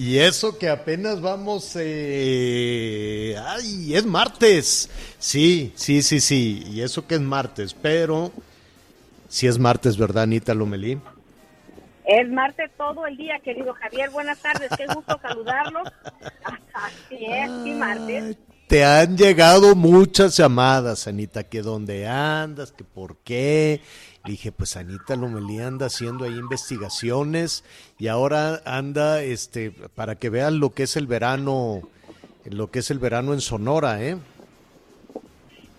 Y eso que apenas vamos... eh, ¡Ay! Es martes. Sí, sí, sí, sí. Y eso que es martes. Pero... Si es martes, ¿verdad, Anita Lomelí? Es martes todo el día, querido Javier. Buenas tardes, qué gusto saludarlos. Así es, sí, martes. Te han llegado muchas llamadas, Anita, que dónde andas, que por qué. Le dije, pues Anita Lomelí anda haciendo ahí investigaciones y ahora anda, este, para que vean lo que es el verano, lo que es el verano en Sonora, ¿eh?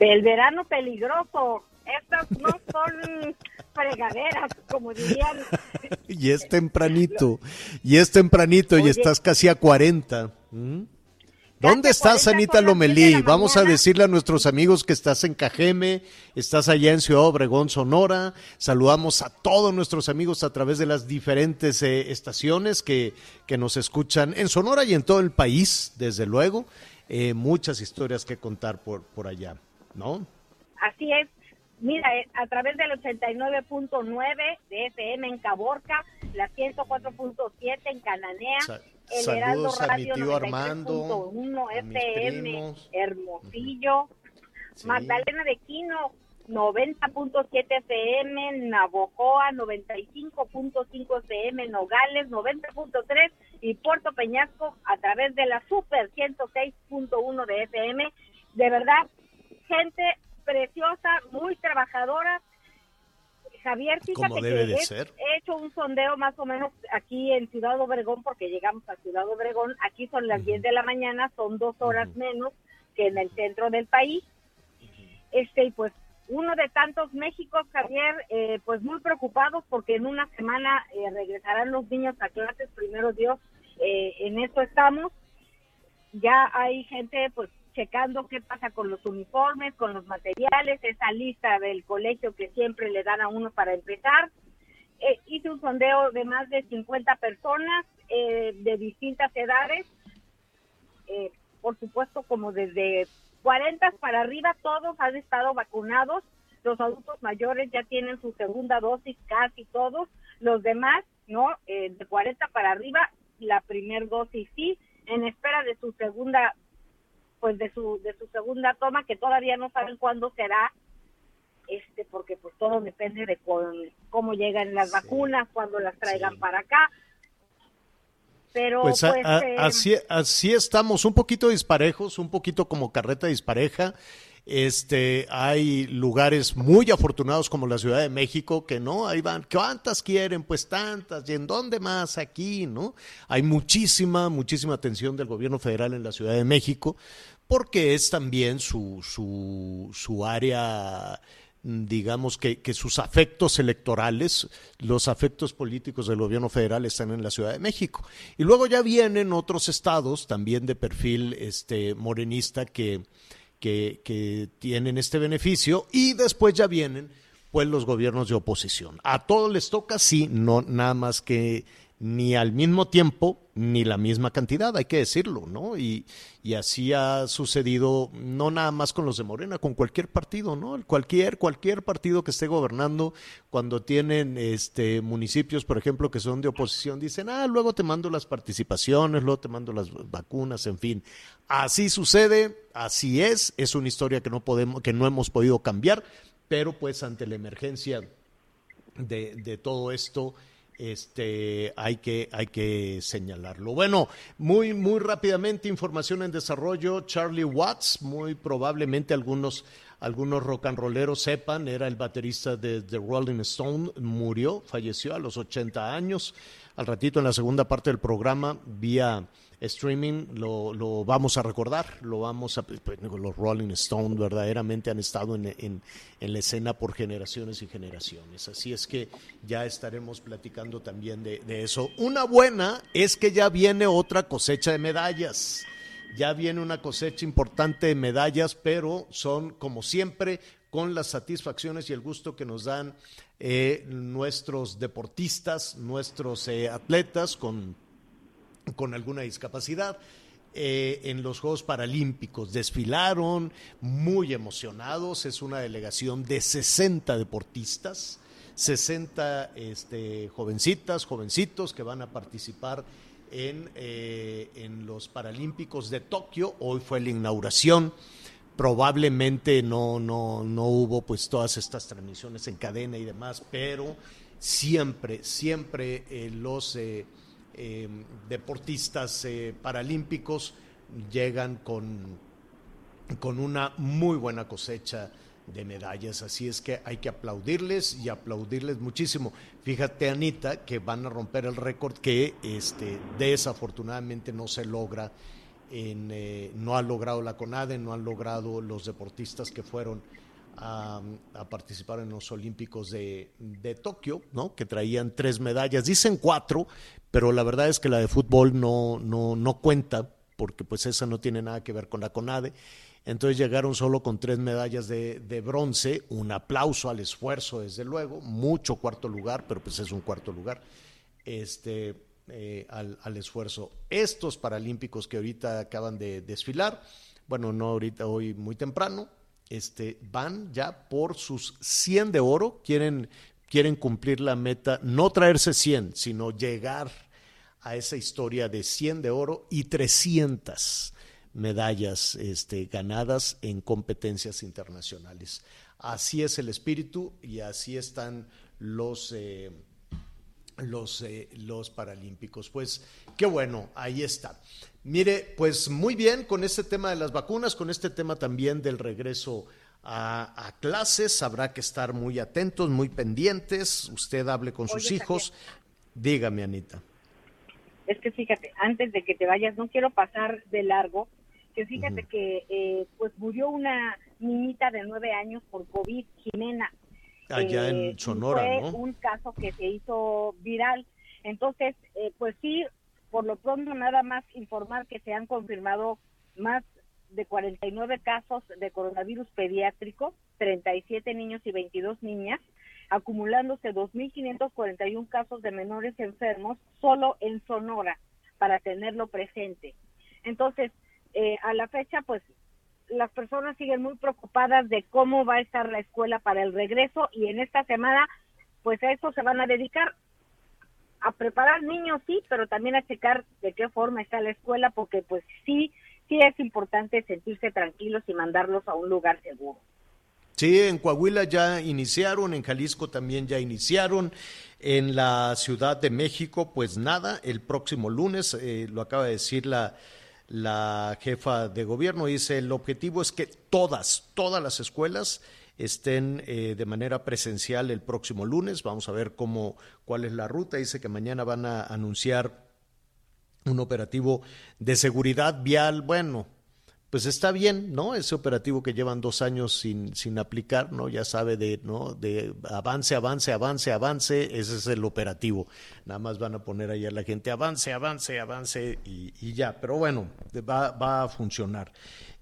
El verano peligroso. Estas no son fregaderas, como dirían. Y es tempranito, y es tempranito y estás casi a 40. ¿Mm? ¿Dónde estás, 40 Anita son las 10 de Lomelí? la Vamos a decirle a nuestros amigos que estás en Cajeme, estás allá en Ciudad Obregón, Sonora. Saludamos a todos nuestros amigos a través de las diferentes eh, estaciones que, que nos escuchan en Sonora y en todo el país, desde luego. Eh, muchas historias que contar por, por allá, ¿no? Así es. Mira, eh, a través del 89.9 de FM en Caborca, la 104.7 en Cananea, Sa- el Heraldo Radio tío Armando, 93.1 a mis FM. Hermosillo, Sí. Magdalena de Quino, 90.7 FM, Navojoa, 95.5 FM, Nogales, 90.3 y Puerto Peñasco a través de la Super 106.1 de FM. De verdad, gente preciosa, muy trabajadora. Javier, fíjate Como debe que de he- ser. he hecho un sondeo más o menos aquí en Ciudad Obregón, porque llegamos a Ciudad Obregón, aquí son las 10 de la mañana, son dos horas menos que en el centro del país. Este, y pues uno de tantos Méxicos, Javier, eh, pues muy preocupados porque en una semana eh, regresarán los niños a clases, primero Dios, eh, en eso estamos. Ya hay gente pues checando qué pasa con los uniformes, con los materiales, esa lista del colegio que siempre le dan a uno para empezar. Eh, hice un sondeo de más de 50 personas eh, de distintas edades, eh, por supuesto como desde 40 para arriba, todos han estado vacunados, los adultos mayores ya tienen su segunda dosis, casi todos, los demás, ¿no? Eh, de 40 para arriba, la primer dosis sí, en espera de su segunda, pues de su, de su segunda toma, que todavía no saben cuándo será, este porque pues todo depende de con- cómo llegan las vacunas, cuando las traigan Sí. para acá. Pero Pues, pues, a- eh, así, así estamos, un poquito disparejos, un poquito como carreta dispareja. Este, hay lugares muy afortunados como la Ciudad de México que no, ahí van, ¿cuántas quieren? Pues tantas, ¿y en dónde más? Aquí, ¿no? Hay muchísima, muchísima atención del gobierno federal en la Ciudad de México porque es también su, su, su área digamos que, que sus afectos electorales, los afectos políticos del gobierno federal están en la Ciudad de México. Y luego ya vienen otros estados también de perfil este, morenista que, que, que tienen este beneficio y después ya vienen pues los gobiernos de oposición. A todos les toca, sí, no nada más que ni al mismo tiempo ni la misma cantidad, hay que decirlo, ¿no? Y, y, así ha sucedido no nada más con los de Morena, con cualquier partido, ¿no? Cualquier, cualquier partido que esté gobernando, cuando tienen este municipios, por ejemplo, que son de oposición, dicen, ah, luego te mando las participaciones, luego te mando las vacunas, en fin. Así sucede, así es, es una historia que no podemos, que no hemos podido cambiar, pero pues ante la emergencia de, de todo esto, este, hay que, hay que señalarlo. Bueno, muy, muy rápidamente, información en desarrollo. Charlie Watts, muy probablemente algunos, algunos rock and rolleros sepan, era el baterista de The Rolling Stone, murió, falleció a los 80 años. Al ratito en la segunda parte del programa, vía streaming lo, lo, vamos a recordar, lo vamos a, pues, los Rolling Stones verdaderamente han estado en, en, la escena por generaciones y generaciones, así es que ya estaremos platicando también de, de eso. Una buena es que ya viene otra cosecha de medallas, ya viene una cosecha importante de medallas, pero son como siempre con las satisfacciones y el gusto que nos dan eh, nuestros deportistas, nuestros eh, atletas con con alguna discapacidad. Eh, en los Juegos Paralímpicos. Desfilaron muy emocionados, es una delegación de 60 deportistas, 60 este, jovencitas, jovencitos que van a participar en, eh, en los Paralímpicos de Tokio. Hoy fue la inauguración. Probablemente no, no, no hubo pues todas estas transmisiones en cadena y demás, pero siempre, siempre eh, los deportistas eh, paralímpicos llegan con, con una muy buena cosecha de medallas, así es que hay que aplaudirles y aplaudirles muchísimo. Fíjate, Anita, que van a romper el récord que este, desafortunadamente no se logra, en, eh, no ha logrado la CONADE, no han logrado los deportistas que fueron a, participar en los Olímpicos de, de, Tokio, ¿no? que traían tres medallas, dicen cuatro, pero la verdad es que la de fútbol no, no, no cuenta, porque pues esa no tiene nada que ver con la CONADE. Entonces llegaron solo con tres medallas de, de, bronce, un aplauso al esfuerzo, desde luego, mucho cuarto lugar, pero pues es un cuarto lugar, este, eh, al, al, esfuerzo. Estos paralímpicos que ahorita acaban de desfilar, bueno, no ahorita, hoy muy temprano, este, van ya por sus 100 de oro, quieren, quieren cumplir la meta, no traerse 100, sino llegar a esa historia de 100 de oro y 300 medallas este, ganadas en competencias internacionales. Así es el espíritu y así están los, eh, los, eh, los paralímpicos. Pues qué bueno, ahí está. Mire, pues muy bien con este tema de las vacunas, con este tema también del regreso a, a clases, habrá que estar muy atentos, muy pendientes. Usted hable con sus hijos. Dígame, Anita. Es que fíjate, antes de que te vayas, no quiero pasar de largo, que fíjate uh -huh. que eh, pues murió una niñita de nueve años por COVID, Jimena. Allá eh, en Sonora, fue ¿no? un caso que se hizo viral. Entonces, eh, pues sí, por lo pronto nada más informar que se han confirmado más de 49 casos de coronavirus pediátrico, 37 niños y 22 niñas, acumulándose 2.541 casos de menores enfermos solo en Sonora, para tenerlo presente. Entonces, eh, a la fecha, pues las personas siguen muy preocupadas de cómo va a estar la escuela para el regreso y en esta semana, pues a eso se van a dedicar a preparar niños, sí, pero también a checar de qué forma está la escuela, porque pues sí, sí es importante sentirse tranquilos y mandarlos a un lugar seguro. Sí, en Coahuila ya iniciaron, en Jalisco también ya iniciaron, en la Ciudad de México, pues nada, el próximo lunes, eh, lo acaba de decir la, la jefa de gobierno, dice, el objetivo es que todas, todas las escuelas estén eh, de manera presencial el próximo lunes. Vamos a ver cómo, cuál es la ruta. Dice que mañana van a anunciar un operativo de seguridad vial. Bueno, pues está bien, ¿no? Ese operativo que llevan dos años sin, sin aplicar, ¿no? Ya sabe de, ¿no? De avance, avance, avance, avance, ese es el operativo. Nada más van a poner ahí a la gente avance, avance, avance y, ya. Pero bueno, va, va a funcionar.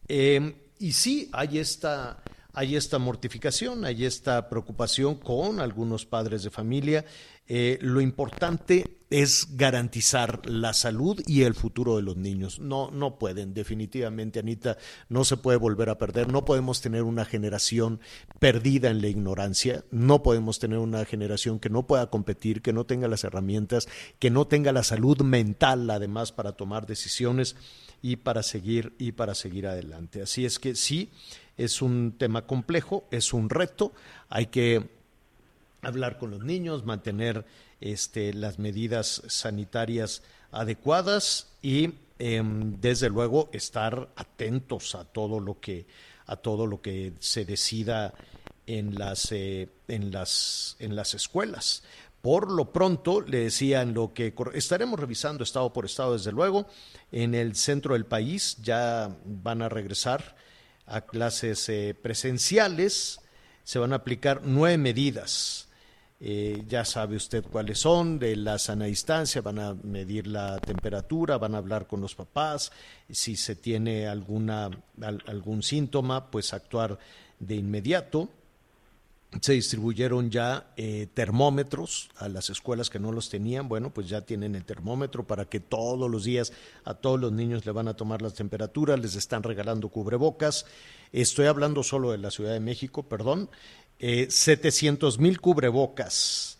Eh, y sí, hay esta hay esta mortificación, hay esta preocupación con algunos padres de familia. Eh, lo importante es garantizar la salud y el futuro de los niños. No, no pueden, definitivamente, Anita, no se puede volver a perder. No podemos tener una generación perdida en la ignorancia. No podemos tener una generación que no pueda competir, que no tenga las herramientas, que no tenga la salud mental, además, para tomar decisiones y para seguir y para seguir adelante. Así es que sí, es un tema complejo, es un reto. Hay que hablar con los niños, mantener este, las medidas sanitarias adecuadas y em, desde luego estar atentos a todo lo que a todo lo que se decida en las eh, en las en las escuelas. Por lo pronto, le decían lo que estaremos revisando estado por estado, desde luego. En el centro del país ya van a regresar a clases eh, presenciales. Se van a aplicar nueve medidas eh, ya sabe usted cuáles son, de la sana distancia, van a medir la temperatura, van a hablar con los papás, si se tiene alguna, algún síntoma, pues actuar de inmediato. Se distribuyeron ya eh, termómetros a las escuelas que no los tenían. Bueno, pues ya tienen el termómetro para que todos los días a todos los niños le van a tomar las temperaturas, les están regalando cubrebocas. Estoy hablando solo de la Ciudad de México, perdón eh, 700 mil cubrebocas,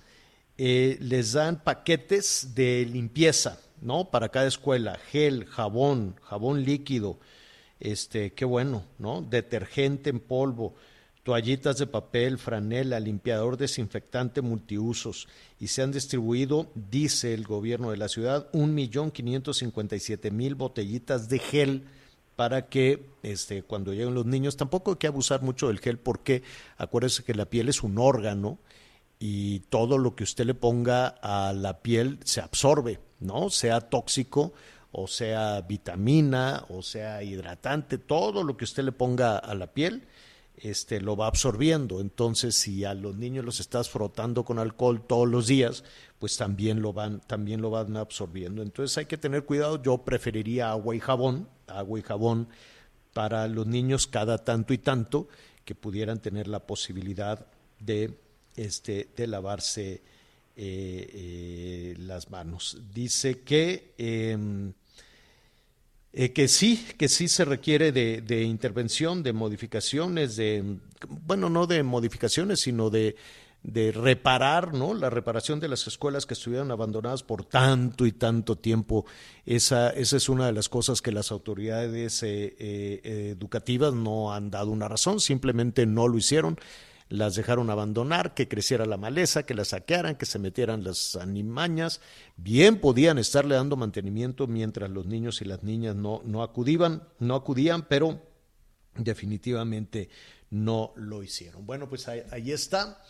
eh, les dan paquetes de limpieza, ¿no? Para cada escuela, gel, jabón, jabón líquido, este, qué bueno, ¿no? Detergente en polvo, toallitas de papel, franela, limpiador desinfectante multiusos y se han distribuido, dice el gobierno de la ciudad, un millón quinientos cincuenta y siete mil botellitas de gel para que este, cuando lleguen los niños, tampoco hay que abusar mucho del gel porque acuérdese que la piel es un órgano y todo lo que usted le ponga a la piel se absorbe, ¿no? Sea tóxico o sea vitamina o sea hidratante, todo lo que usted le ponga a la piel este, lo va absorbiendo. Entonces, si a los niños los estás frotando con alcohol todos los días, pues también lo van, también lo van absorbiendo. Entonces hay que tener cuidado. Yo preferiría agua y jabón, agua y jabón para los niños cada tanto y tanto que pudieran tener la posibilidad de, este, de lavarse eh, eh, las manos. Dice que em, eh, que sí, que sí se requiere de, de, intervención, de modificaciones, de, bueno, no de modificaciones, sino de, de reparar, ¿no? La reparación de las escuelas que estuvieron abandonadas por tanto y tanto tiempo. Esa, esa es una de las cosas que las autoridades eh, eh, educativas no han dado una razón, simplemente no lo hicieron las dejaron abandonar, que creciera la maleza, que las saquearan, que se metieran las animañas. Bien podían estarle dando mantenimiento mientras los niños y las niñas no, no acudían, no acudían, pero definitivamente no lo hicieron. Bueno, pues ahí, está.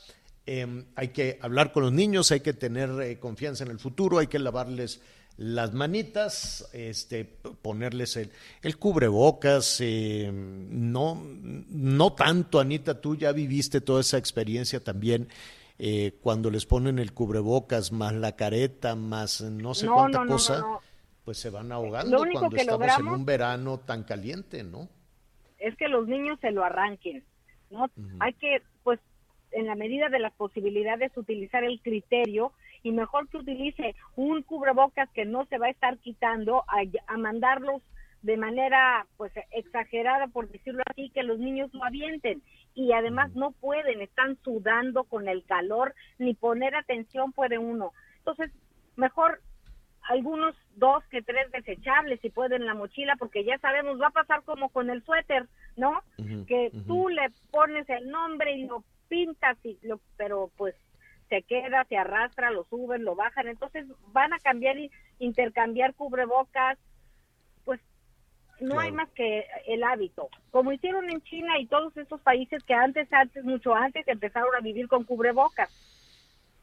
Em, hay que hablar con los niños, hay que tener eh, confianza en el futuro, hay que lavarles las manitas, este, ponerles el, el cubrebocas, eh, no, no tanto, Anita, tú ya viviste toda esa experiencia también. Eh, cuando les ponen el cubrebocas más la careta más no sé cuánta cosa, pues se van ahogando cuando estamos en un verano tan caliente, ¿no? Es que los niños se lo arranquen, ¿no? Hay que, pues, en la medida de las posibilidades, utilizar el criterio y mejor que utilice un cubrebocas que no se va a estar quitando a, mandarlos de manera pues exagerada por decirlo así que los niños lo avienten. Y además no pueden están sudando con el calor ni poner atención puede uno. Entonces mejor algunos dos que tres desechables si pueden en la mochila porque ya sabemos va a pasar como con el suéter no que tú le pones el nombre y lo pintas y lo pero pues se queda, se arrastra, lo suben, lo bajan, entonces van a cambiar y intercambiar cubrebocas, pues no hay más que el hábito, como hicieron en China y todos esos países que antes, antes, mucho antes empezaron a vivir con cubrebocas.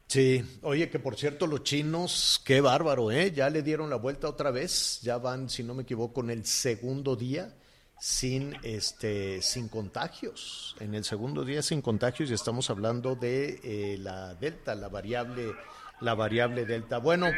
Sí, oye, que por cierto, los chinos, qué bárbaro, ¿eh? Ya le dieron la vuelta otra vez, ya van, si no me equivoco, en el segundo día sin este sin contagios en el segundo día sin contagios y estamos hablando de eh, la delta la variable la variable delta. Bueno,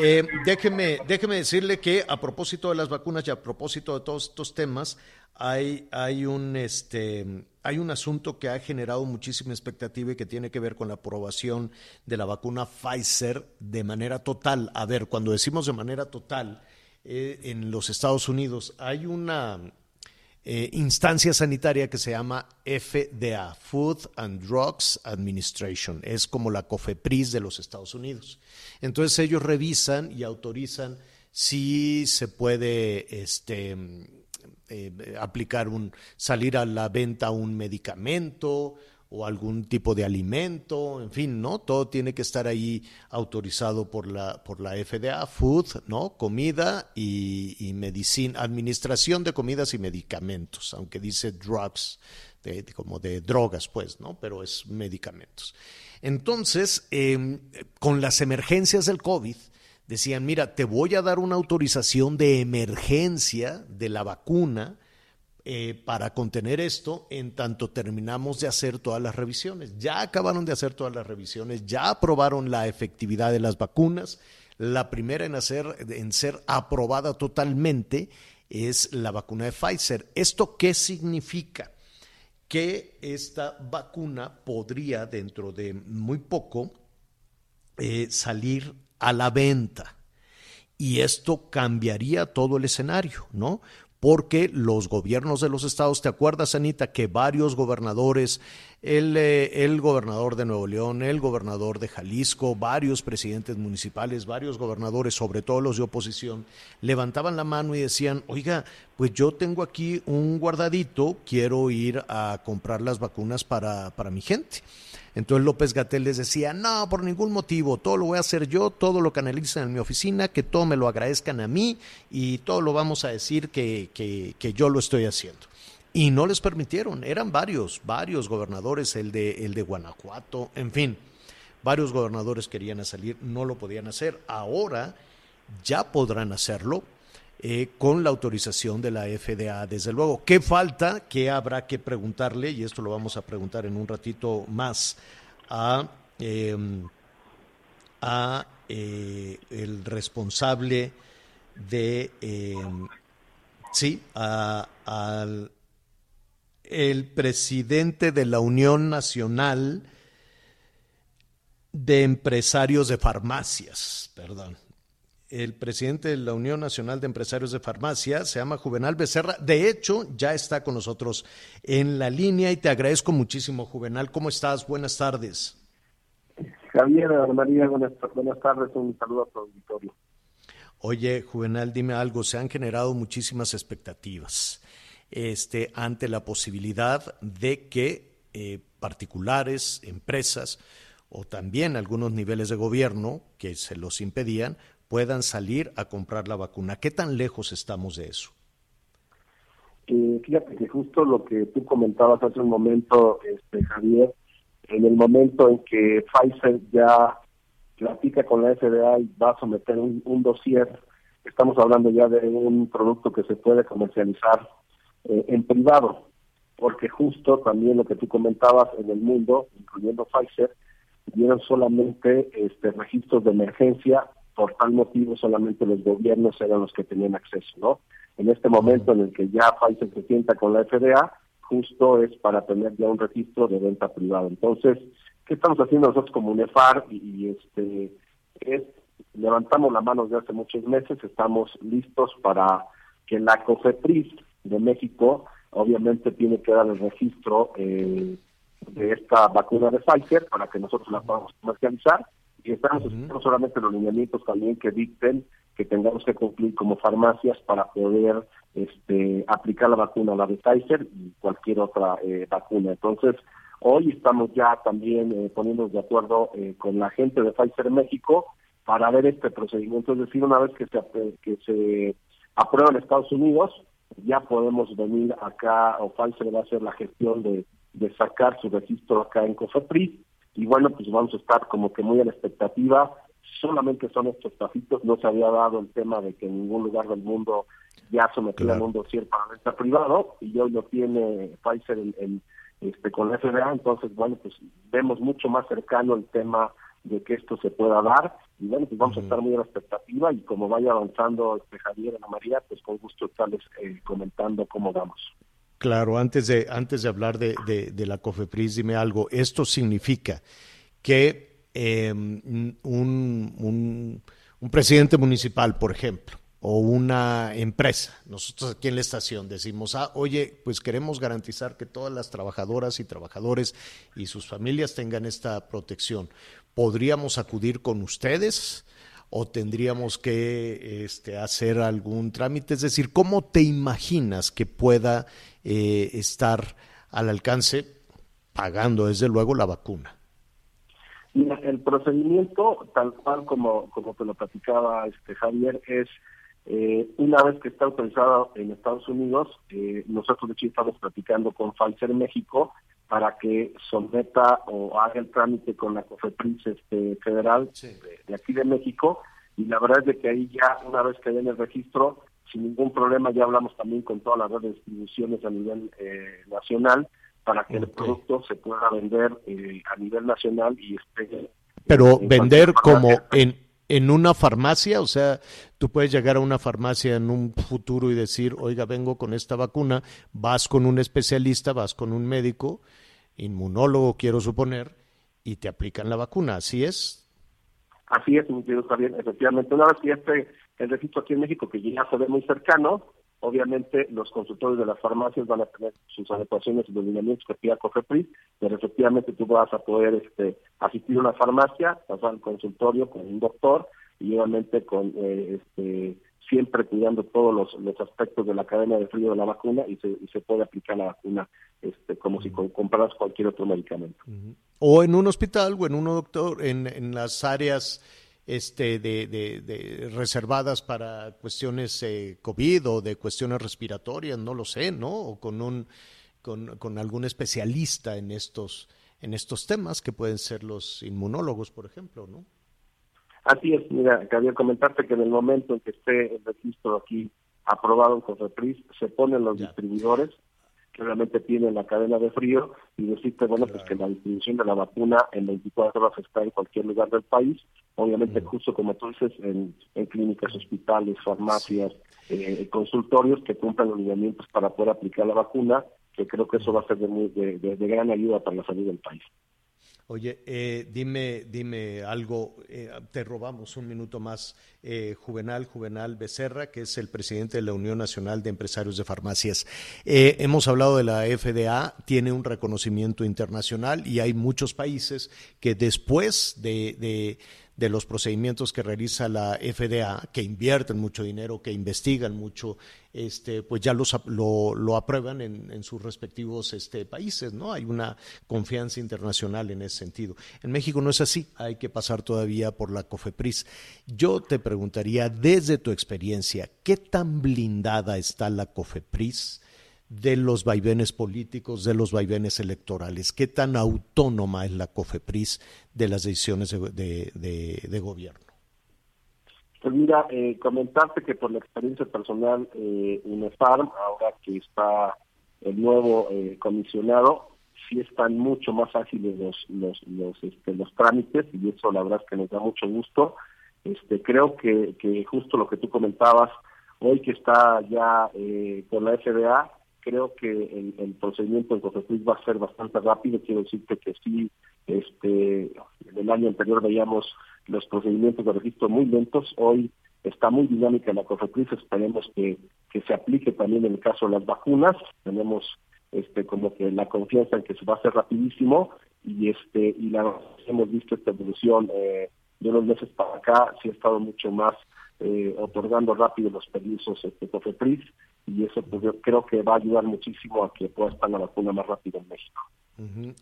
eh, déjeme, déjeme decirle que a propósito de las vacunas y a propósito de todos estos temas, hay, hay, un, este, hay un asunto que ha generado muchísima expectativa y que tiene que ver con la aprobación de la vacuna Pfizer de manera total. A ver, cuando decimos de manera total, eh, en los Estados Unidos hay una eh, instancia sanitaria que se llama FDA, Food and Drugs Administration. Es como la COFEPRIS de los Estados Unidos. Entonces ellos revisan y autorizan si se puede este, eh, aplicar un, salir a la venta un medicamento o algún tipo de alimento, en fin, ¿no? Todo tiene que estar ahí autorizado por la, por la FDA, food, ¿no? Comida y, medicina, administración de comidas y medicamentos, aunque dice drugs, como de drogas, pues, ¿no? Pero es medicamentos. Entonces, em, con las emergencias del COVID, decían, mira, te voy a dar una autorización de emergencia de la vacuna eh, para contener esto en tanto terminamos de hacer todas las revisiones. Ya acabaron de hacer todas las revisiones, ya aprobaron la efectividad de las vacunas. La primera en, en ser aprobada totalmente es la vacuna de Pfizer. ¿Esto qué significa? Que esta vacuna podría dentro de muy poco eh, salir a la venta. Y esto cambiaría todo el escenario, ¿no? Porque los gobiernos de los estados, ¿te acuerdas, Anita, que varios gobernadores, el, eh, el, gobernador de Nuevo León, el gobernador de Jalisco, varios presidentes municipales, varios gobernadores, sobre todo los de oposición, levantaban la mano y decían, oiga, pues yo tengo aquí un guardadito, quiero ir a comprar las vacunas para, para mi gente. Entonces López Gatel les decía, no, por ningún motivo, todo lo voy a hacer yo, todo lo canalicen en mi oficina, que todo me lo agradezcan a mí y todo lo vamos a decir que, que, yo lo estoy haciendo. Y no les permitieron, eran varios, varios gobernadores, el de, el de Guanajuato, en fin, varios gobernadores querían salir, no lo podían hacer. Ahora ya podrán hacerlo, eh, con la autorización de la FDA, desde luego. ¿Qué falta? ¿Qué habrá que preguntarle? Y esto lo vamos a preguntar en un ratito más a, em, a eh, el responsable de, em, sí, al el presidente de la Unión Nacional de Empresarios de Farmacias, perdón el presidente de la Unión Nacional de Empresarios de Farmacia, se llama Juvenal Becerra. De hecho, ya está con nosotros en la línea y te agradezco muchísimo, Juvenal. ¿Cómo estás? Buenas tardes. Javier, María, buenas, buenas tardes. Un saludo a tu auditorio. Oye, Juvenal, dime algo. Se han generado muchísimas expectativas este, ante la posibilidad de que eh, particulares, empresas o también algunos niveles de gobierno que se los impedían, puedan salir a comprar la vacuna. ¿Qué tan lejos estamos de eso? Eh, fíjate que justo lo que tú comentabas hace un momento, este, Javier, en el momento en que Pfizer ya platica con la FDA y va a someter un, un dossier, estamos hablando ya de un producto que se puede comercializar eh, en privado, porque justo también lo que tú comentabas en el mundo, incluyendo Pfizer, dieron solamente este registros de emergencia por tal motivo solamente los gobiernos eran los que tenían acceso, ¿no? En este momento en el que ya Pfizer se sienta con la FDA, justo es para tener ya un registro de venta privada. Entonces, ¿qué estamos haciendo nosotros como UNEFAR? Y, este es levantamos la mano desde hace muchos meses, estamos listos para que la COFEPRIS de México obviamente tiene que dar el registro eh, de esta vacuna de Pfizer para que nosotros la podamos comercializar y estamos uh solamente los lineamientos también que dicten que tengamos que cumplir como farmacias para poder este, aplicar la vacuna, la de Pfizer y cualquier otra eh, vacuna. Entonces, hoy estamos ya también eh, poniéndonos de acuerdo eh, con la gente de Pfizer México para ver este procedimiento. Es decir, una vez que se, que se aprueba en Estados Unidos, ya podemos venir acá, o Pfizer va a hacer la gestión de, de sacar su registro acá en COFEPRIS y bueno, pues vamos a estar como que muy a la expectativa. Solamente son estos pasitos, no se había dado el tema de que en ningún lugar del mundo ya sometieran un dossier para venta privado y hoy lo tiene Pfizer en, este, con la FDA, entonces bueno, pues vemos mucho más cercano el tema de que esto se pueda dar. Y bueno, pues vamos a estar muy a la expectativa y como vaya avanzando este Javier Ana María, pues con gusto estarles eh, comentando cómo vamos. Claro, antes de, antes de hablar de, de, la COFEPRIS, dime algo. Esto significa que em, un, un, un presidente municipal, por ejemplo, o una empresa. Nosotros aquí en la estación decimos, ah, oye, pues queremos garantizar que todas las trabajadoras y trabajadores y sus familias tengan esta protección. ¿Podríamos acudir con ustedes? o tendríamos que este, hacer algún trámite? Es decir, ¿cómo te imaginas que pueda eh, estar al alcance pagando, desde luego, la vacuna? Mira, el procedimiento, tal cual como, como te lo platicaba este Javier, es eh, una vez que está autorizado en Estados Unidos, eh, nosotros de hecho estamos platicando con Pfizer México para que someta o haga el trámite con la COFEPRIS este, federal de, aquí de México y la verdad es de que ahí ya una vez que en el registro sin ningún problema ya hablamos también con todas las redes de distribuciones a nivel eh, nacional para que el producto se pueda vender eh, a nivel nacional y esté pero vender como en en una farmacia, o sea, tú puedes llegar a una farmacia en un futuro y decir, oiga, vengo con esta vacuna, vas con un especialista, vas con un médico, inmunólogo quiero suponer, y te aplican la vacuna, ¿así es? Así es, mi querido bien, efectivamente. Una vez que esté el registro aquí en México, que ya se ve muy cercano, obviamente los consultores de las farmacias van a tener sus adecuaciones y los lineamientos que pida COFEPRIS, pero efectivamente tú vas a poder este, asistir a una farmacia, pasar al consultorio con un doctor y obviamente con eh, este, siempre cuidando todos los, aspectos de la cadena de frío de la vacuna y se, y se puede aplicar la vacuna este, como si compraras cualquier otro medicamento. O en un hospital o en un doctor, en, en las áreas este, de, de, reservadas para cuestiones eh, COVID o de cuestiones respiratorias, no lo sé, ¿no? O con un con, con, algún especialista en estos en estos temas que pueden ser los inmunólogos, por ejemplo, ¿no? Así es, mira, quería comentarte que en el momento en que esté el registro aquí aprobado en COFEPRIS, se ponen los distribuidores que realmente tienen la cadena de frío y decirte, bueno, pues que la distribución de la vacuna en 24 horas está en cualquier lugar del país, obviamente justo como tú dices, en, clínicas, hospitales, farmacias, eh, consultorios que cumplan los lineamientos para poder aplicar la vacuna, que creo que eso va a ser de, de gran ayuda para la salud del país. Oye, eh, dime, dime algo, eh, te robamos un minuto más. Eh, Juvenal, Juvenal Becerra, que es el presidente de la Unión Nacional de Empresarios de Farmacias. hemos hablado de la FDA, tiene un reconocimiento internacional y hay muchos países que después de de los procedimientos que realiza la FDA, que invierten mucho dinero, que investigan mucho, este, pues ya los, lo, lo aprueban en, en, sus respectivos este, países, ¿no? Hay una confianza internacional en ese sentido. En México no es así, hay que pasar todavía por la COFEPRIS. Yo te preguntaría, desde tu experiencia, ¿qué tan blindada está la COFEPRIS? De los vaivenes políticos, de los vaivenes electorales. ¿Qué tan autónoma es la COFEPRIS de las decisiones de, gobierno? Pues mira, eh, comentarte que por la experiencia personal, eh, UNEFARM, ahora que está el nuevo eh, comisionado, sí están mucho más ágiles los los los, este, los trámites y eso la verdad es que nos da mucho gusto. Este creo que, que justo lo que tú comentabas hoy que está ya eh, con la FDA creo que el, procedimiento en COFEPRIS va a ser bastante rápido. Quiero decirte que sí, este, en el año anterior veíamos los procedimientos de registro muy lentos. Hoy está muy dinámica la COFEPRIS. Esperemos que, que se aplique también en el caso de las vacunas. Tenemos este como que la confianza en que se va a hacer rapidísimo y este y la hemos visto esta evolución eh, de unos meses para acá sí ha estado mucho más eh, otorgando rápido los permisos este COFEPRIS y eso pues creo que va a ayudar muchísimo a que pueda estar la vacuna más rápido en México.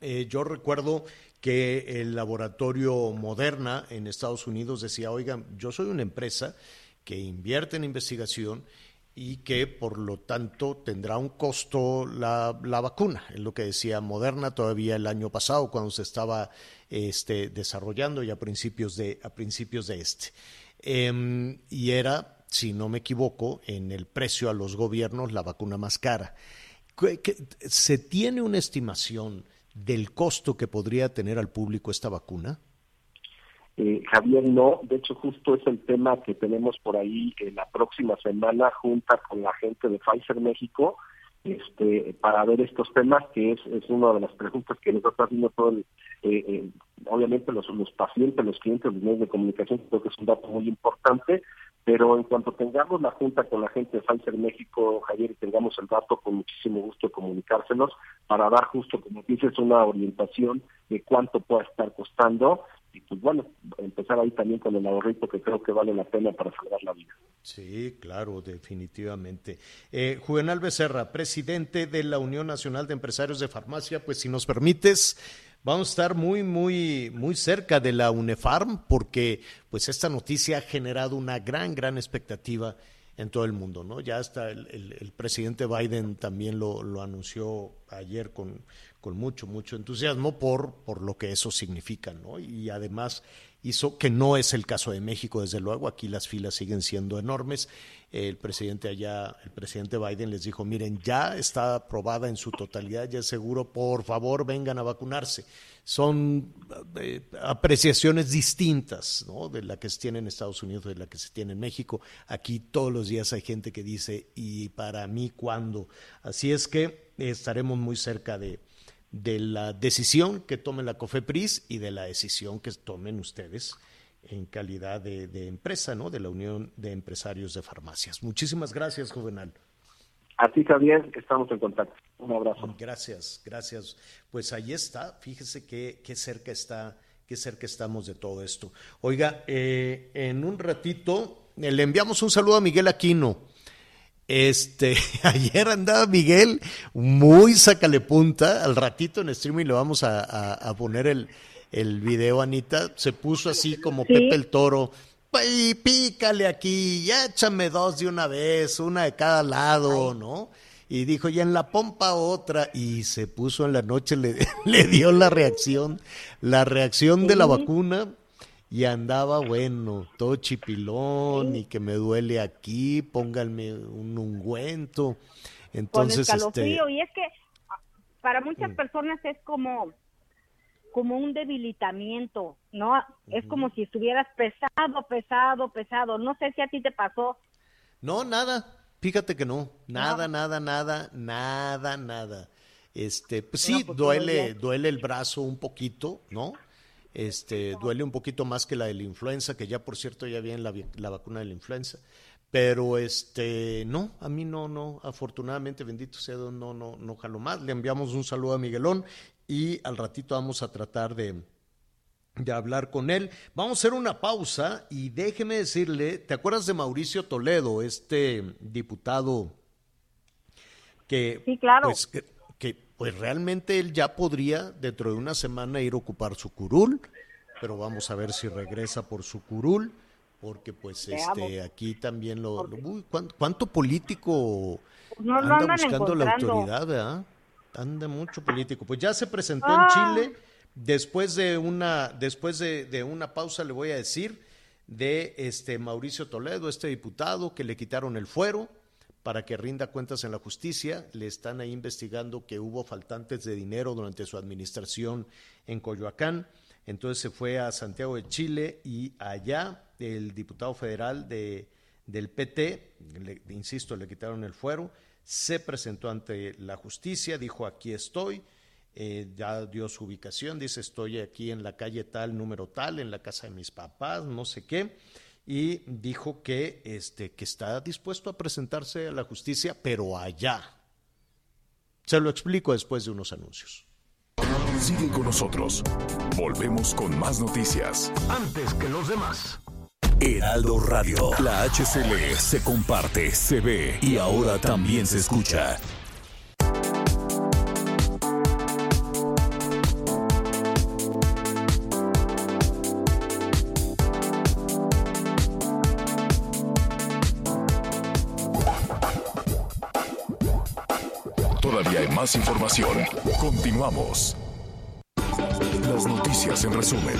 Eh, yo recuerdo que el laboratorio Moderna en Estados Unidos decía, oigan, yo soy una empresa que invierte en investigación y que por lo tanto tendrá un costo la, la, vacuna, es lo que decía Moderna todavía el año pasado cuando se estaba este, desarrollando y a principios de, a principios de este. Em, y era si no me equivoco, en el precio a los gobiernos la vacuna más cara. ¿Se tiene una estimación del costo que podría tener al público esta vacuna? Eh, Javier, no, de hecho justo es el tema que tenemos por ahí en la próxima semana junta con la gente de Pfizer México este, para ver estos temas, que es, es una de las preguntas que nos está haciendo todo el, eh, eh, obviamente los, los pacientes, los clientes, los medios de comunicación, creo que es un dato muy importante, pero en cuanto tengamos la junta con la gente de Pfizer México, Javier, y tengamos el dato, con muchísimo gusto comunicárselos para dar justo, como dices, una orientación de cuánto pueda estar costando y pues bueno, empezar ahí también con el ahorrito que creo que vale la pena para salvar la vida. Sí, claro, definitivamente. Eh, Juvenal Becerra, presidente de la Unión Nacional de Empresarios de Farmacia, pues si nos permites, vamos a estar muy, muy, muy cerca de la UNEFARM porque pues esta noticia ha generado una gran, gran expectativa en todo el mundo, ¿no? Ya hasta el, presidente Biden también lo, lo anunció ayer con, con mucho, mucho entusiasmo por, por lo que eso significa, ¿no? Y además hizo que no es el caso de México, desde luego, aquí las filas siguen siendo enormes. El presidente allá, el presidente Biden les dijo, miren, ya está aprobada en su totalidad, ya es seguro, por favor vengan a vacunarse. Son eh, apreciaciones distintas, ¿no? De la que se tiene en Estados Unidos, de la que se tiene en México. Aquí todos los días hay gente que dice, ¿y para mí cuándo? Así es que estaremos muy cerca de, de la decisión que tome la COFEPRIS y de la decisión que tomen ustedes en calidad de, empresa, ¿no? De la Unión de Empresarios de Farmacias. Muchísimas gracias, Juvenal. A ti, Javier, estamos en contacto. Un abrazo. Gracias, gracias. Pues ahí está, fíjese qué, qué cerca está, qué cerca estamos de todo esto. Oiga, eh, en un ratito le enviamos un saludo a Miguel Aquino este, ayer andaba Miguel muy sacale punta. Al ratito en streaming le vamos a, poner el, el, video, Anita. Se puso así como Pepe el Toro. Y pícale aquí, échame dos de una vez, una de cada lado, ¿no? Y dijo, y en la pompa otra, y se puso en la noche, le, le dio la reacción, la reacción de la vacuna, y andaba, bueno, todo chipilón y que me duele aquí, pónganme un ungüento. Entonces, Con este y es que para muchas mm. personas es como como un debilitamiento, ¿no? Es como si estuvieras pesado, pesado, pesado. No sé si a ti te pasó. No, nada. Fíjate que no. Nada, nada, nada, nada, nada. Este, pues sí, pues duele, duele el brazo un poquito, ¿no? Este, duele un poquito más que la de la influenza, que ya por cierto ya viene la, la vacuna de la influenza. Pero este, no, a mí no, no, afortunadamente, bendito sea Dios, no, no, no jalo más. Le enviamos un saludo a Miguelón y al ratito vamos a tratar de, de hablar con él. Vamos a hacer una pausa y déjeme decirle, ¿te acuerdas de Mauricio Toledo, este diputado que, sí, claro. Pues, pues realmente él ya podría dentro de una semana ir a ocupar su curul, pero vamos a ver si regresa por su curul, porque pues este aquí también lo... ¿cuánto, político pues anda buscando la autoridad, verdad? Anda mucho político. Pues ya se presentó en ah. Chile, después de una, después de, de una pausa le voy a decir, de este Mauricio Toledo, este diputado que le quitaron el fuero, para que rinda cuentas en la justicia. Le están ahí investigando que hubo faltantes de dinero durante su administración en Coyoacán. Entonces se fue a Santiago de Chile y allá el diputado federal de, del PT, insisto, le quitaron el fuero, se presentó ante la justicia, dijo aquí estoy, eh, ya dio su ubicación, dice estoy aquí en la calle tal, número tal, en la casa de mis papás, no sé qué y dijo que, este, que está dispuesto a presentarse a la justicia, pero allá. Se lo explico después de unos anuncios. Sigue con nosotros. Volvemos con más noticias. Antes que los demás. Heraldo Radio. La HCL se comparte, se ve y ahora también se escucha. Información. Continuamos. Las noticias en resumen.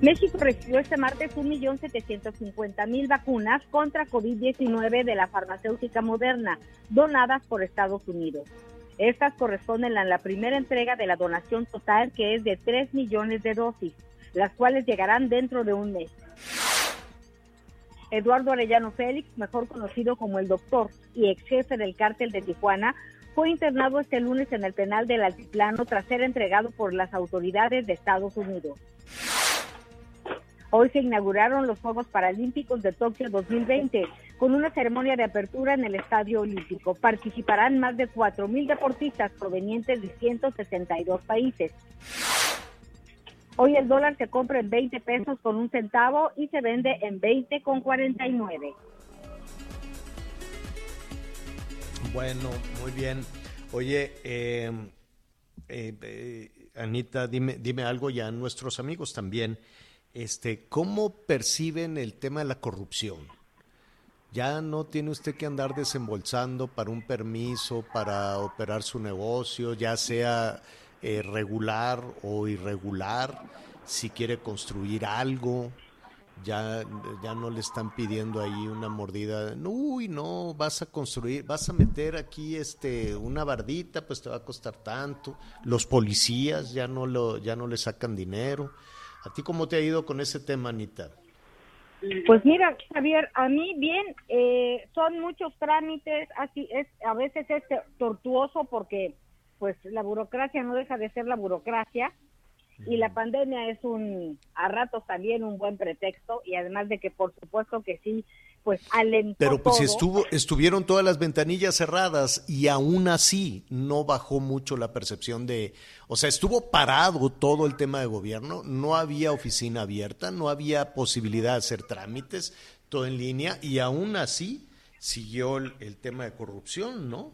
México recibió este martes 1.750.000 vacunas contra COVID-19 de la farmacéutica moderna, donadas por Estados Unidos. Estas corresponden a la primera entrega de la donación total que es de 3 millones de dosis, las cuales llegarán dentro de un mes. Eduardo Arellano Félix, mejor conocido como el doctor y ex jefe del cártel de Tijuana, fue internado este lunes en el penal del Altiplano tras ser entregado por las autoridades de Estados Unidos. Hoy se inauguraron los Juegos Paralímpicos de Tokio 2020 con una ceremonia de apertura en el Estadio Olímpico. Participarán más de 4.000 deportistas provenientes de 162 países. Hoy el dólar se compra en 20 pesos con un centavo y se vende en 20 con 49. Bueno, muy bien. Oye, eh, eh, eh, Anita, dime, dime algo ya nuestros amigos también. Este, ¿Cómo perciben el tema de la corrupción? Ya no tiene usted que andar desembolsando para un permiso, para operar su negocio, ya sea eh, regular o irregular, si quiere construir algo, ya, ya no le están pidiendo ahí una mordida, uy, no, vas a construir, vas a meter aquí este una bardita, pues te va a costar tanto. Los policías ya no lo, ya no le sacan dinero. ¿A ti cómo te ha ido con ese tema, Anita? Pues mira, Javier, a mí bien, eh, son muchos trámites, así es, a veces es tortuoso porque pues la burocracia no deja de ser la burocracia y la pandemia es un a ratos también un buen pretexto y además de que por supuesto que sí pues alentó pero pues todo. estuvo estuvieron todas las ventanillas cerradas y aún así no bajó mucho la percepción de o sea estuvo parado todo el tema de gobierno no había oficina abierta no había posibilidad de hacer trámites todo en línea y aún así siguió el, el tema de corrupción no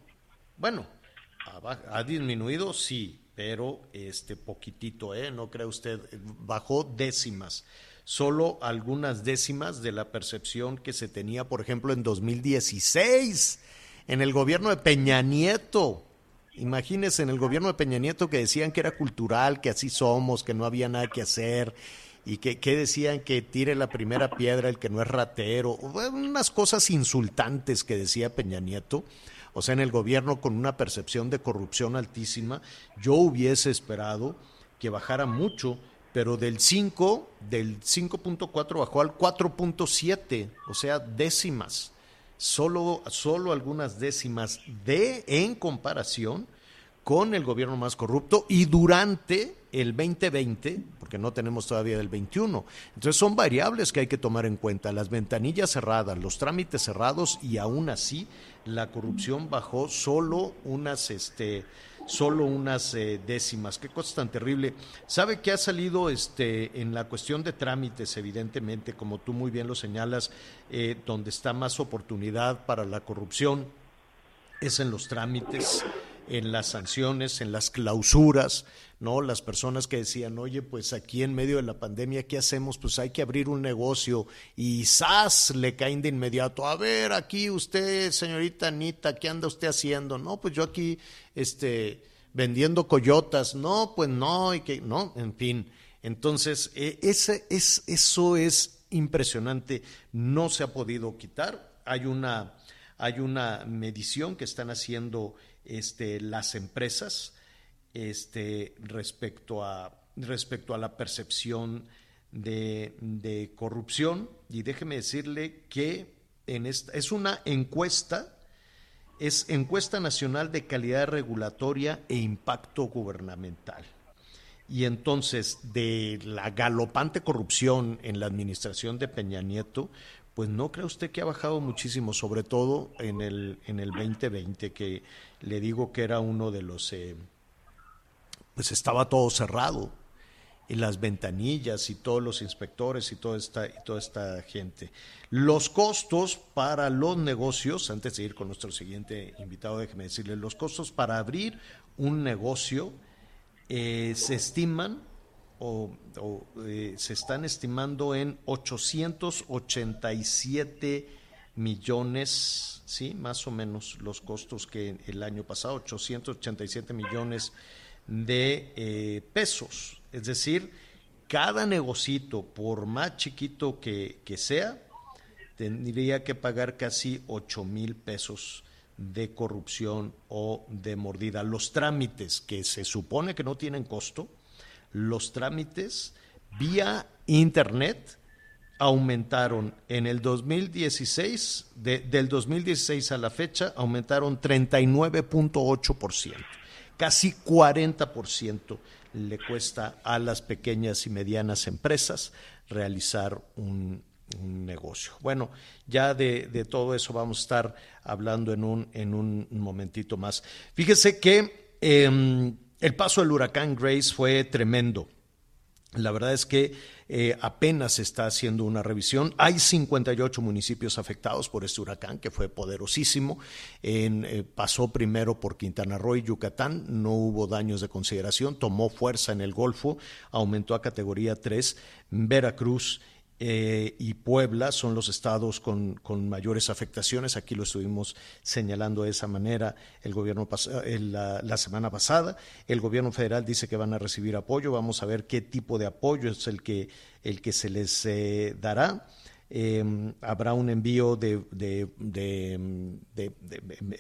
bueno ha, disminuido sí pero este poquitito, ¿eh? No cree usted, bajó décimas, solo algunas décimas de la percepción que se tenía, por ejemplo, en 2016, en el gobierno de Peña Nieto. Imagínese en el gobierno de Peña Nieto que decían que era cultural, que así somos, que no había nada que hacer, y que, que, decían que tire la primera piedra el que no es ratero, unas cosas insultantes que decía Peña Nieto o sea, en el gobierno con una percepción de corrupción altísima, yo hubiese esperado que bajara mucho, pero del 5, del 5.4 bajó al 4.7, o sea, décimas. Solo, solo algunas décimas de en comparación con el gobierno más corrupto y durante el 2020, porque no tenemos todavía el 21. Entonces son variables que hay que tomar en cuenta, las ventanillas cerradas, los trámites cerrados y aún así la corrupción bajó solo unas este solo unas eh, décimas. Qué cosa tan terrible. Sabe que ha salido este en la cuestión de trámites, evidentemente, como tú muy bien lo señalas, eh, donde está más oportunidad para la corrupción es en los trámites en las sanciones, en las clausuras, ¿no? Las personas que decían, oye, pues aquí en medio de la pandemia, ¿qué hacemos? Pues hay que abrir un negocio y ¡zas! le caen de inmediato, a ver, aquí usted, señorita Anita, ¿qué anda usted haciendo? No, pues yo aquí, este, vendiendo coyotas, no, pues no, y que, no, en fin. Entonces, e, ese, es, eso es impresionante, no se ha podido quitar, hay una, hay una medición que están haciendo este, las empresas este, respecto, a, respecto a la percepción de, corrupción. Y déjeme decirle que es una encuesta, es encuesta nacional de calidad regulatoria e impacto gubernamental. Y entonces, de la galopante corrupción en la administración de Peña Nieto, pues no cree usted que ha bajado muchísimo, sobre todo en el, en el 2020, que le digo que era uno de los, eh, pues estaba todo cerrado, y las ventanillas y todos los inspectores y toda esta, y toda esta gente. Los costos para los negocios, antes de ir con nuestro siguiente invitado, déjeme decirle, los costos para abrir un negocio eh, se estiman o, eh, se están estimando en 887 millones, sí, más o menos los costos que el año pasado, 887 millones de eh, pesos. Es decir, cada negocito, por más chiquito que, que sea, tendría que pagar casi 8 mil pesos de corrupción o de mordida. Los trámites que se supone que no tienen costo, los trámites vía Internet aumentaron en el 2016, del 2016 a la fecha, aumentaron 39.8%, casi 40% le cuesta a las pequeñas y medianas empresas realizar un, negocio. Bueno, ya de, todo eso vamos a estar hablando en un, en un momentito más. Fíjese que em, el paso del huracán Grace fue tremendo. La verdad es que eh, apenas se está haciendo una revisión. Hay 58 municipios afectados por este huracán que fue poderosísimo. Eh, pasó primero por Quintana Roo y Yucatán, no hubo daños de consideración, tomó fuerza en el Golfo, aumentó a categoría 3. Veracruz eh, y Puebla son los estados con, mayores afectaciones. Aquí lo estuvimos señalando de esa manera el gobierno la, semana pasada. El gobierno federal dice que van a recibir apoyo. Vamos a ver qué tipo de apoyo es el que, el que se les eh, dará. Eh, habrá un envío de, de, de,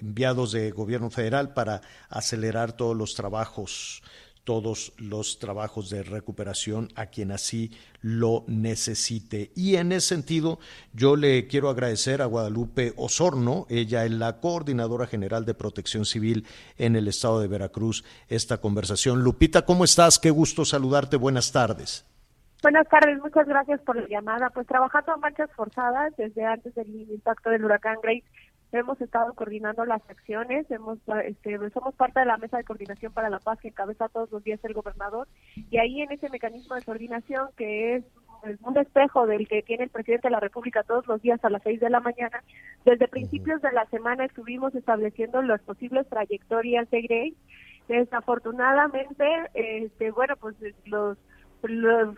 enviados de gobierno federal para acelerar todos los trabajos todos los trabajos de recuperación a quien así lo necesite. Y en ese sentido, yo le quiero agradecer a Guadalupe Osorno, ella es la coordinadora general de protección civil en el estado de Veracruz, esta conversación. Lupita, ¿cómo estás? Qué gusto saludarte. Buenas tardes. Buenas tardes, muchas gracias por la llamada. Pues trabajando a marchas forzadas desde antes del impacto del huracán Grace, hemos estado coordinando las acciones, hemos este, somos parte de la mesa de coordinación para la paz que encabeza todos los días el gobernador y ahí en ese mecanismo de coordinación que es un espejo del que tiene el presidente de la República todos los días a las seis de la mañana. Desde principios de la semana estuvimos estableciendo las posibles trayectorias de Grey. Desafortunadamente, este, bueno, pues los,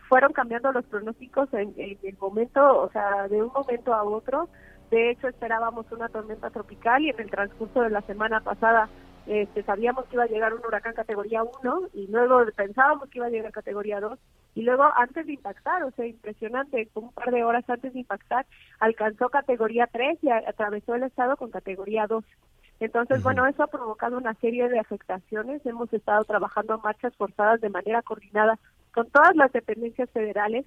fueron cambiando los pronósticos en, en, el momento, o sea, de un momento a otro. De hecho, esperábamos una tormenta tropical y en el transcurso de la semana pasada este, sabíamos que iba a llegar un huracán categoría 1 y luego pensábamos que iba a llegar categoría 2 y luego antes de impactar, o sea, impresionante, un par de horas antes de impactar, alcanzó categoría 3 y atravesó el estado con categoría 2. Entonces, bueno, eso ha provocado una serie de afectaciones. Hemos estado trabajando en marchas forzadas de manera coordinada con todas las dependencias federales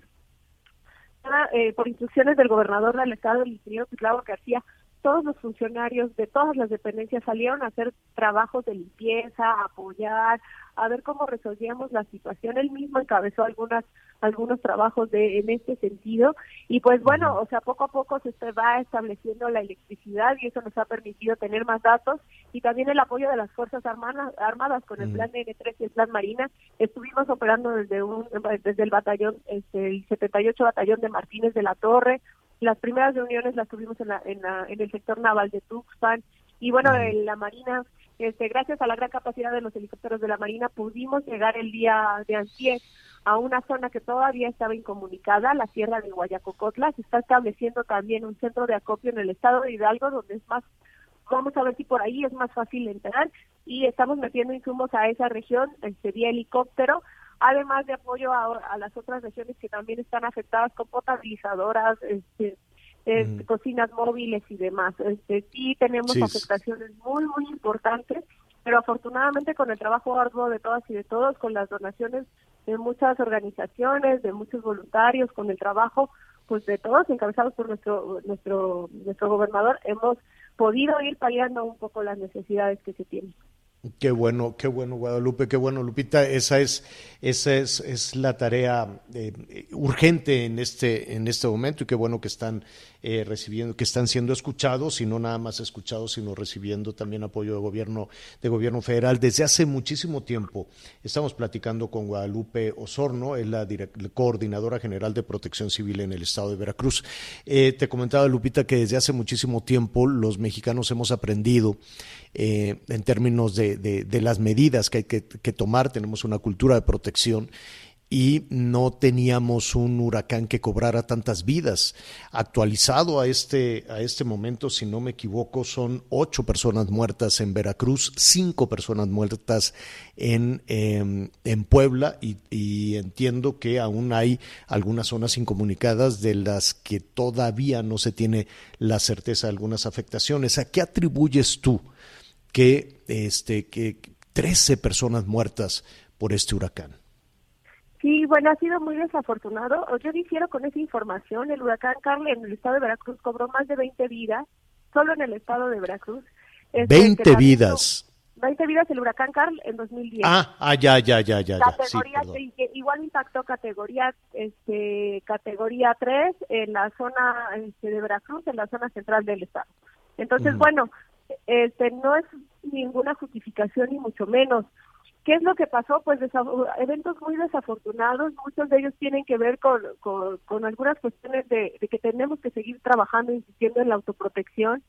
eh, por instrucciones del gobernador del estado, el ingeniero García, todos los funcionarios de todas las dependencias salieron a hacer trabajos de limpieza, apoyar, a ver cómo resolvíamos la situación. Él mismo encabezó algunas algunos trabajos de en este sentido y pues bueno, o sea, poco a poco se va estableciendo la electricidad y eso nos ha permitido tener más datos y también el apoyo de las Fuerzas Armadas, armadas con el plan N3 y el plan Marina. Estuvimos operando desde un desde el batallón este, el 78 batallón de Martínez de la Torre, las primeras reuniones las tuvimos en, la, en, la, en el sector naval de Tuxpan y bueno, en la Marina, este, gracias a la gran capacidad de los helicópteros de la Marina, pudimos llegar el día de ayer a una zona que todavía estaba incomunicada, la sierra de Guayacocotla. Se está estableciendo también un centro de acopio en el estado de Hidalgo, donde es más, vamos a ver si por ahí es más fácil entrar. Y estamos metiendo insumos a esa región, este, vía helicóptero, además de apoyo a, las otras regiones que también están afectadas con potabilizadoras, este, cocinas móviles y demás. Este, sí tenemos afectaciones muy, muy importantes, pero afortunadamente con el trabajo arduo de todas y de todos, con las donaciones de muchas organizaciones, de muchos voluntarios, con el trabajo pues de todos encabezados por nuestro nuestro nuestro gobernador hemos podido ir paliando un poco las necesidades que se tienen. Qué bueno, qué bueno, Guadalupe, qué bueno, Lupita. Esa es, esa es, es la tarea eh, urgente en este, en este momento y qué bueno que están eh, recibiendo, que están siendo escuchados y no nada más escuchados, sino recibiendo también apoyo de gobierno, de gobierno federal. Desde hace muchísimo tiempo estamos platicando con Guadalupe Osorno, es la, coordinadora general de Protección Civil en el estado de Veracruz. Eh, te comentaba, Lupita, que desde hace muchísimo tiempo los mexicanos hemos aprendido eh, en términos de, las medidas que hay que, tomar, tenemos una cultura de protección y no teníamos un huracán que cobrara tantas vidas. Actualizado a este, a este momento, si no me equivoco, son ocho personas muertas en Veracruz, cinco personas muertas en, em, Puebla y, y, entiendo que aún hay algunas zonas incomunicadas de las que todavía no se tiene la certeza de algunas afectaciones. ¿A qué atribuyes tú? Que, este, que 13 personas muertas por este huracán. Sí, bueno, ha sido muy desafortunado. Yo difiero con esa información. El huracán Carl en el estado de Veracruz cobró más de 20 vidas, solo en el estado de Veracruz. 20 este, vidas. 20 vidas el huracán Carl en 2010. Ah, ah ya, ya, ya, ya. Categoría, igual impactó categoría este categoría 3 en la zona este, de Veracruz, en la zona central del estado. Entonces, bueno, este no es ninguna justificación ni mucho menos. ¿Qué es lo que pasó? Pues eventos muy desafortunados, muchos de ellos tienen que ver con, con, algunas cuestiones de, de, que tenemos que seguir trabajando, insistiendo en la autoprotección.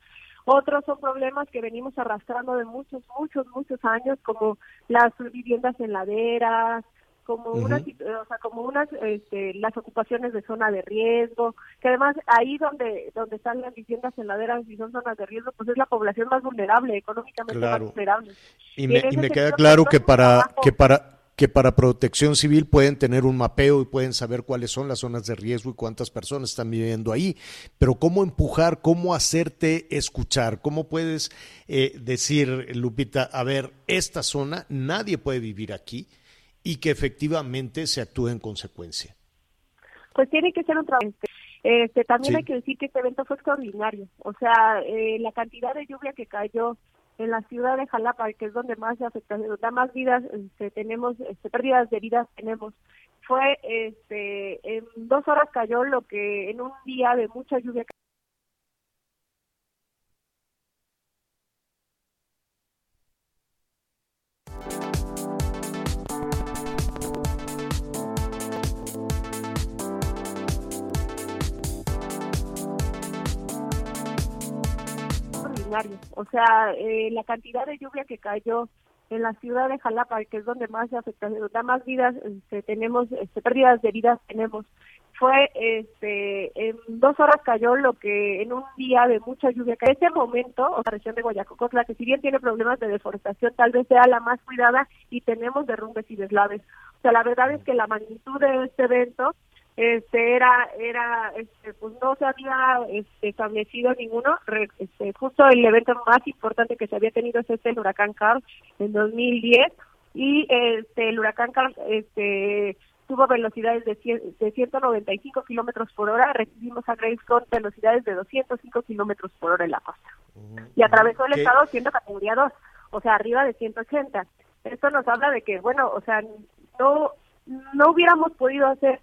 Otros son problemas que venimos arrastrando de muchos, muchos, muchos años, como las viviendas en laderas, como unas o sea, como unas este, las ocupaciones de zona de riesgo que además ahí donde donde están las viviendas en laderas y son zonas de riesgo pues es la población más vulnerable económicamente más vulnerable. Y me, y me queda claro que para que para que para protección civil pueden tener un mapeo y pueden saber cuáles son las zonas de riesgo y cuántas personas están viviendo ahí. Pero cómo empujar, cómo hacerte escuchar, cómo puedes eh, decir, Lupita, a ver, esta zona nadie puede vivir aquí y que efectivamente se actúe en consecuencia. Pues tiene que ser un trabajo. Este, también hay que decir que este evento fue extraordinario. O sea, eh, la cantidad de lluvia que cayó en la ciudad de Jalapa, que es donde más se afecta, donde más vidas este, tenemos, este, pérdidas de vidas tenemos, fue, este, en dos horas cayó lo que en un día de mucha lluvia O sea, eh, la cantidad de lluvia que cayó en la ciudad de Jalapa, que es donde más se afecta, donde más vidas este, tenemos, este, pérdidas de vidas tenemos, fue este en dos horas cayó lo que en un día de mucha lluvia en ese momento o la región de Guayacocotla que si bien tiene problemas de deforestación tal vez sea la más cuidada y tenemos derrumbes y deslaves. O sea la verdad es que la magnitud de este evento este era era este pues no se había este, establecido ninguno este, justo el evento más importante que se había tenido es este el huracán Carl en 2010 y este el huracán Carl este tuvo velocidades de, de 195 kilómetros por hora recibimos a Grace con velocidades de 205 kilómetros por hora en la costa. Y atravesó el estado siendo categoría 2 o sea arriba de 180 esto nos habla de que bueno o sea no no hubiéramos podido hacer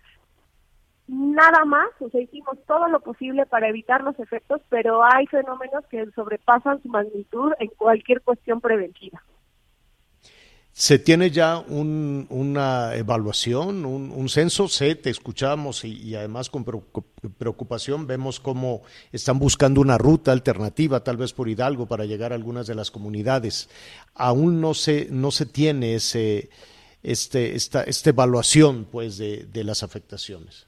nada más, o sea, hicimos todo lo posible para evitar los efectos, pero hay fenómenos que sobrepasan su magnitud en cualquier cuestión preventiva. ¿Se tiene ya una evaluación, un, censo? Sé, te escuchamos y, además con preocupación vemos cómo están buscando una ruta alternativa, tal vez por Hidalgo, para llegar a algunas de las comunidades. Aún no se, no se tiene ese, este, esta, esta evaluación pues, de, de las afectaciones.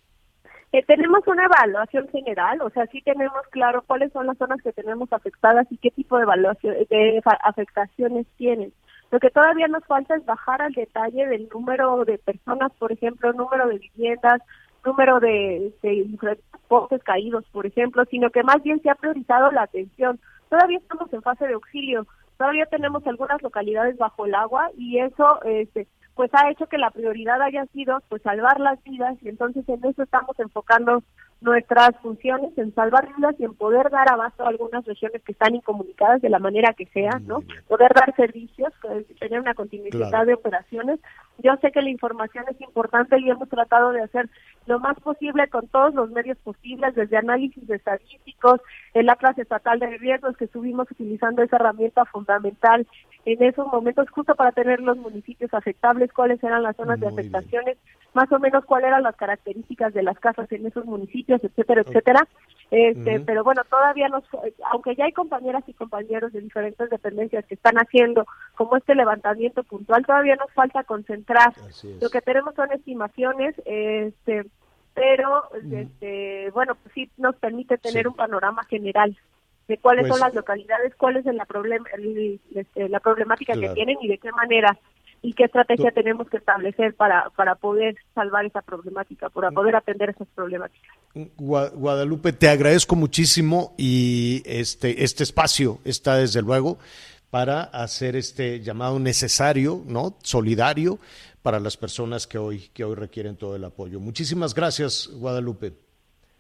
Eh, tenemos una evaluación general, o sea, sí tenemos claro cuáles son las zonas que tenemos afectadas y qué tipo de, evaluación, de afectaciones tienen. Lo que todavía nos falta es bajar al detalle del número de personas, por ejemplo, número de viviendas, número de, de postes caídos, por ejemplo, sino que más bien se ha priorizado la atención. Todavía estamos en fase de auxilio, todavía tenemos algunas localidades bajo el agua y eso este, pues ha hecho que la prioridad haya sido pues salvar las vidas y entonces en eso estamos enfocando nuestras funciones en salvar vidas y en poder dar abasto a algunas regiones que están incomunicadas de la manera que sea, ¿no? Poder dar servicios, tener una continuidad de operaciones. Yo sé que la información es importante y hemos tratado de hacer lo más posible con todos los medios posibles, desde análisis de estadísticos, el Atlas Estatal de Riesgos, que estuvimos utilizando esa herramienta fundamental en esos momentos justo para tener los municipios afectables, cuáles eran las zonas de afectaciones, más o menos cuáles eran las características de las casas en esos municipios, etcétera, etcétera. Este, pero bueno, todavía nos, aunque ya hay compañeras y compañeros de diferentes dependencias que están haciendo como este levantamiento puntual, todavía nos falta concentrar. Lo que tenemos son estimaciones, este, pero este, bueno, pues sí nos permite tener un panorama general de cuáles son pues las localidades, cuál es la, problema, este, la problemática que tienen y de qué manera y qué estrategia tenemos que establecer para, para poder salvar esa problemática, para poder atender esas problemáticas. Guadalupe, te agradezco muchísimo y este, este espacio está desde luego para hacer este llamado necesario, ¿no? Solidario para las personas que hoy, que hoy requieren todo el apoyo. Muchísimas gracias, Guadalupe.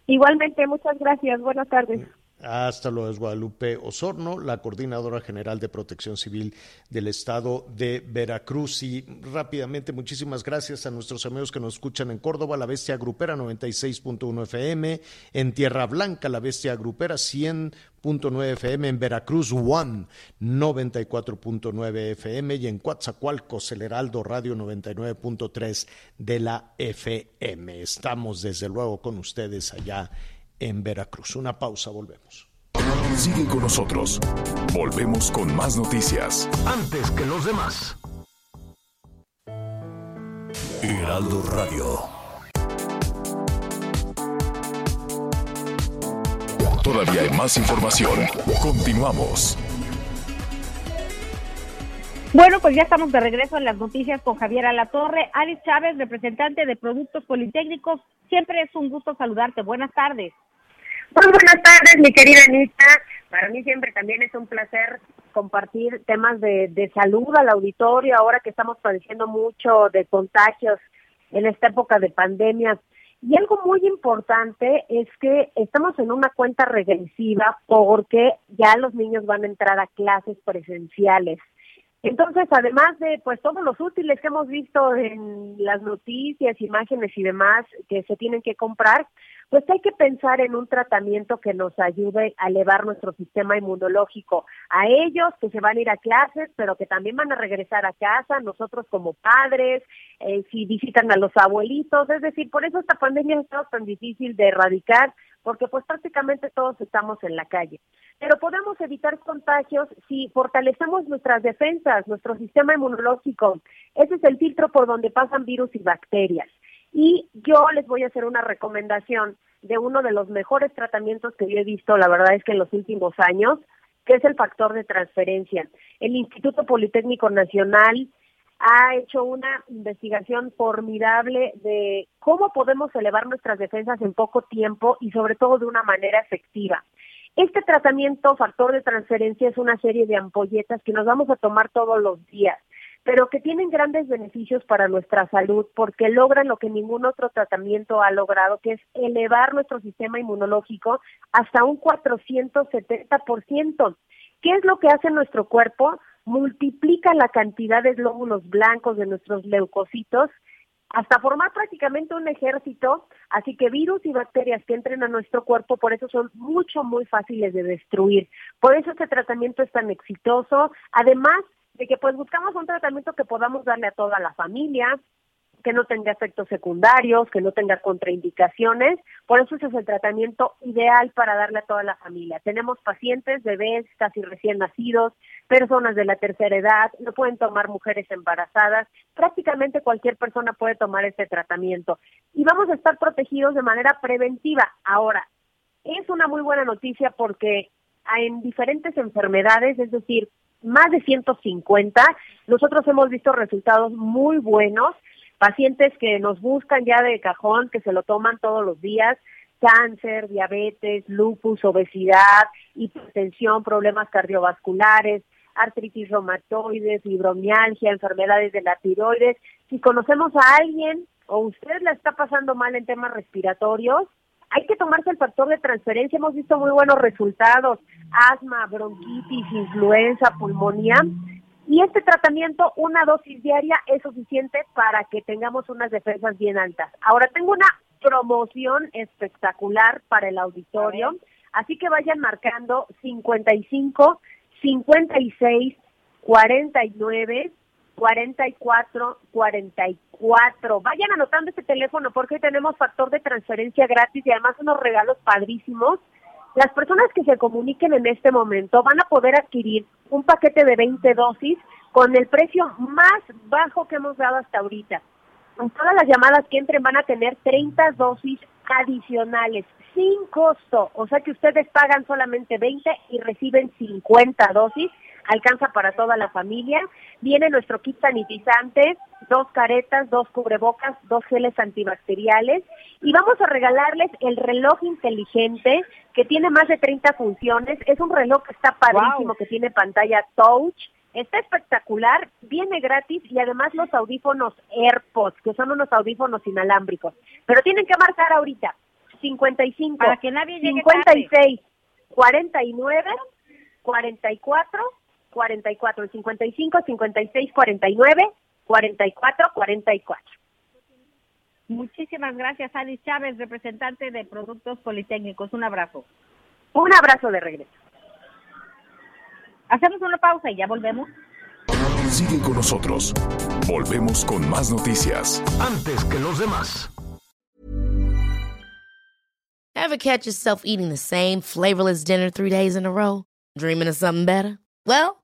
Igualmente, muchas gracias. Buenas tardes. Hasta luego, Guadalupe Osorno, la coordinadora general de protección civil del estado de Veracruz. Y rápidamente, muchísimas gracias a nuestros amigos que nos escuchan en Córdoba, la Bestia Grupera 96.1 FM, en Tierra Blanca, la Bestia Grupera 100.9 FM, en Veracruz One 94.9 FM y en Coatzacoalcos, el Heraldo Radio 99.3 de la FM. Estamos desde luego con ustedes allá en Veracruz. Una pausa, volvemos. Sigue con nosotros. Volvemos con más noticias. Antes que los demás. Heraldo Radio. Todavía hay más información. Continuamos. Bueno, pues ya estamos de regreso en las noticias con Javier Alatorre. Alice Chávez, representante de Productos Politécnicos. Siempre es un gusto saludarte. Buenas tardes. Muy buenas tardes, mi querida Anita. Para mí siempre también es un placer compartir temas de, de salud al auditorio, ahora que estamos padeciendo mucho de contagios en esta época de pandemia. Y algo muy importante es que estamos en una cuenta regresiva porque ya los niños van a entrar a clases presenciales. Entonces, además de pues todos los útiles que hemos visto en las noticias, imágenes y demás que se tienen que comprar, pues hay que pensar en un tratamiento que nos ayude a elevar nuestro sistema inmunológico. A ellos que se van a ir a clases, pero que también van a regresar a casa, nosotros como padres, eh, si visitan a los abuelitos, es decir, por eso esta pandemia ha estado tan difícil de erradicar, porque pues prácticamente todos estamos en la calle. Pero podemos evitar contagios si fortalecemos nuestras defensas, nuestro sistema inmunológico. Ese es el filtro por donde pasan virus y bacterias. Y yo les voy a hacer una recomendación de uno de los mejores tratamientos que yo he visto, la verdad es que en los últimos años, que es el factor de transferencia. El Instituto Politécnico Nacional ha hecho una investigación formidable de cómo podemos elevar nuestras defensas en poco tiempo y sobre todo de una manera efectiva. Este tratamiento, factor de transferencia, es una serie de ampolletas que nos vamos a tomar todos los días, pero que tienen grandes beneficios para nuestra salud porque logran lo que ningún otro tratamiento ha logrado, que es elevar nuestro sistema inmunológico hasta un 470%. ¿Qué es lo que hace nuestro cuerpo? Multiplica la cantidad de glóbulos blancos de nuestros leucocitos hasta formar prácticamente un ejército, así que virus y bacterias que entren a nuestro cuerpo, por eso son mucho, muy fáciles de destruir. Por eso este tratamiento es tan exitoso, además de que pues buscamos un tratamiento que podamos darle a toda la familia, que no tenga efectos secundarios, que no tenga contraindicaciones. Por eso ese es el tratamiento ideal para darle a toda la familia. Tenemos pacientes, bebés casi recién nacidos, personas de la tercera edad, no pueden tomar mujeres embarazadas, prácticamente cualquier persona puede tomar este tratamiento. Y vamos a estar protegidos de manera preventiva. Ahora, es una muy buena noticia porque en diferentes enfermedades, es decir, más de 150, nosotros hemos visto resultados muy buenos pacientes que nos buscan ya de cajón, que se lo toman todos los días, cáncer, diabetes, lupus, obesidad, hipertensión, problemas cardiovasculares, artritis reumatoide, fibromialgia, enfermedades de la tiroides. Si conocemos a alguien o usted la está pasando mal en temas respiratorios, hay que tomarse el factor de transferencia. Hemos visto muy buenos resultados, asma, bronquitis, influenza, pulmonía y este tratamiento, una dosis diaria, es suficiente para que tengamos unas defensas bien altas. Ahora tengo una promoción espectacular para el auditorio, así que vayan marcando 55, 56, 49, 44, 44. Vayan anotando este teléfono porque hoy tenemos factor de transferencia gratis y además unos regalos padrísimos las personas que se comuniquen en este momento van a poder adquirir un paquete de 20 dosis con el precio más bajo que hemos dado hasta ahorita. Con todas las llamadas que entren van a tener 30 dosis adicionales sin costo, o sea que ustedes pagan solamente 20 y reciben 50 dosis, alcanza para toda la familia. Viene nuestro kit sanitizante, dos caretas, dos cubrebocas, dos geles antibacteriales Y vamos a regalarles el reloj inteligente que tiene más de 30 funciones. Es un reloj que está padrísimo, que tiene pantalla touch. Está espectacular, viene gratis y además los audífonos AirPods, que son unos audífonos inalámbricos. Pero tienen que marcar ahorita 55, Para que nadie llegue 56, 49, 44, 44, el 55, 56, 49, 44, 44. Muchísimas gracias, Alice Chávez, representante de Productos Politécnicos. Un abrazo. Un abrazo de regreso. Hacemos una pausa y ya volvemos. Sigue con nosotros. Volvemos con más noticias. Antes que los demás. Ever catch yourself eating the same flavorless dinner three days in a row? Dreaming of something better? Well,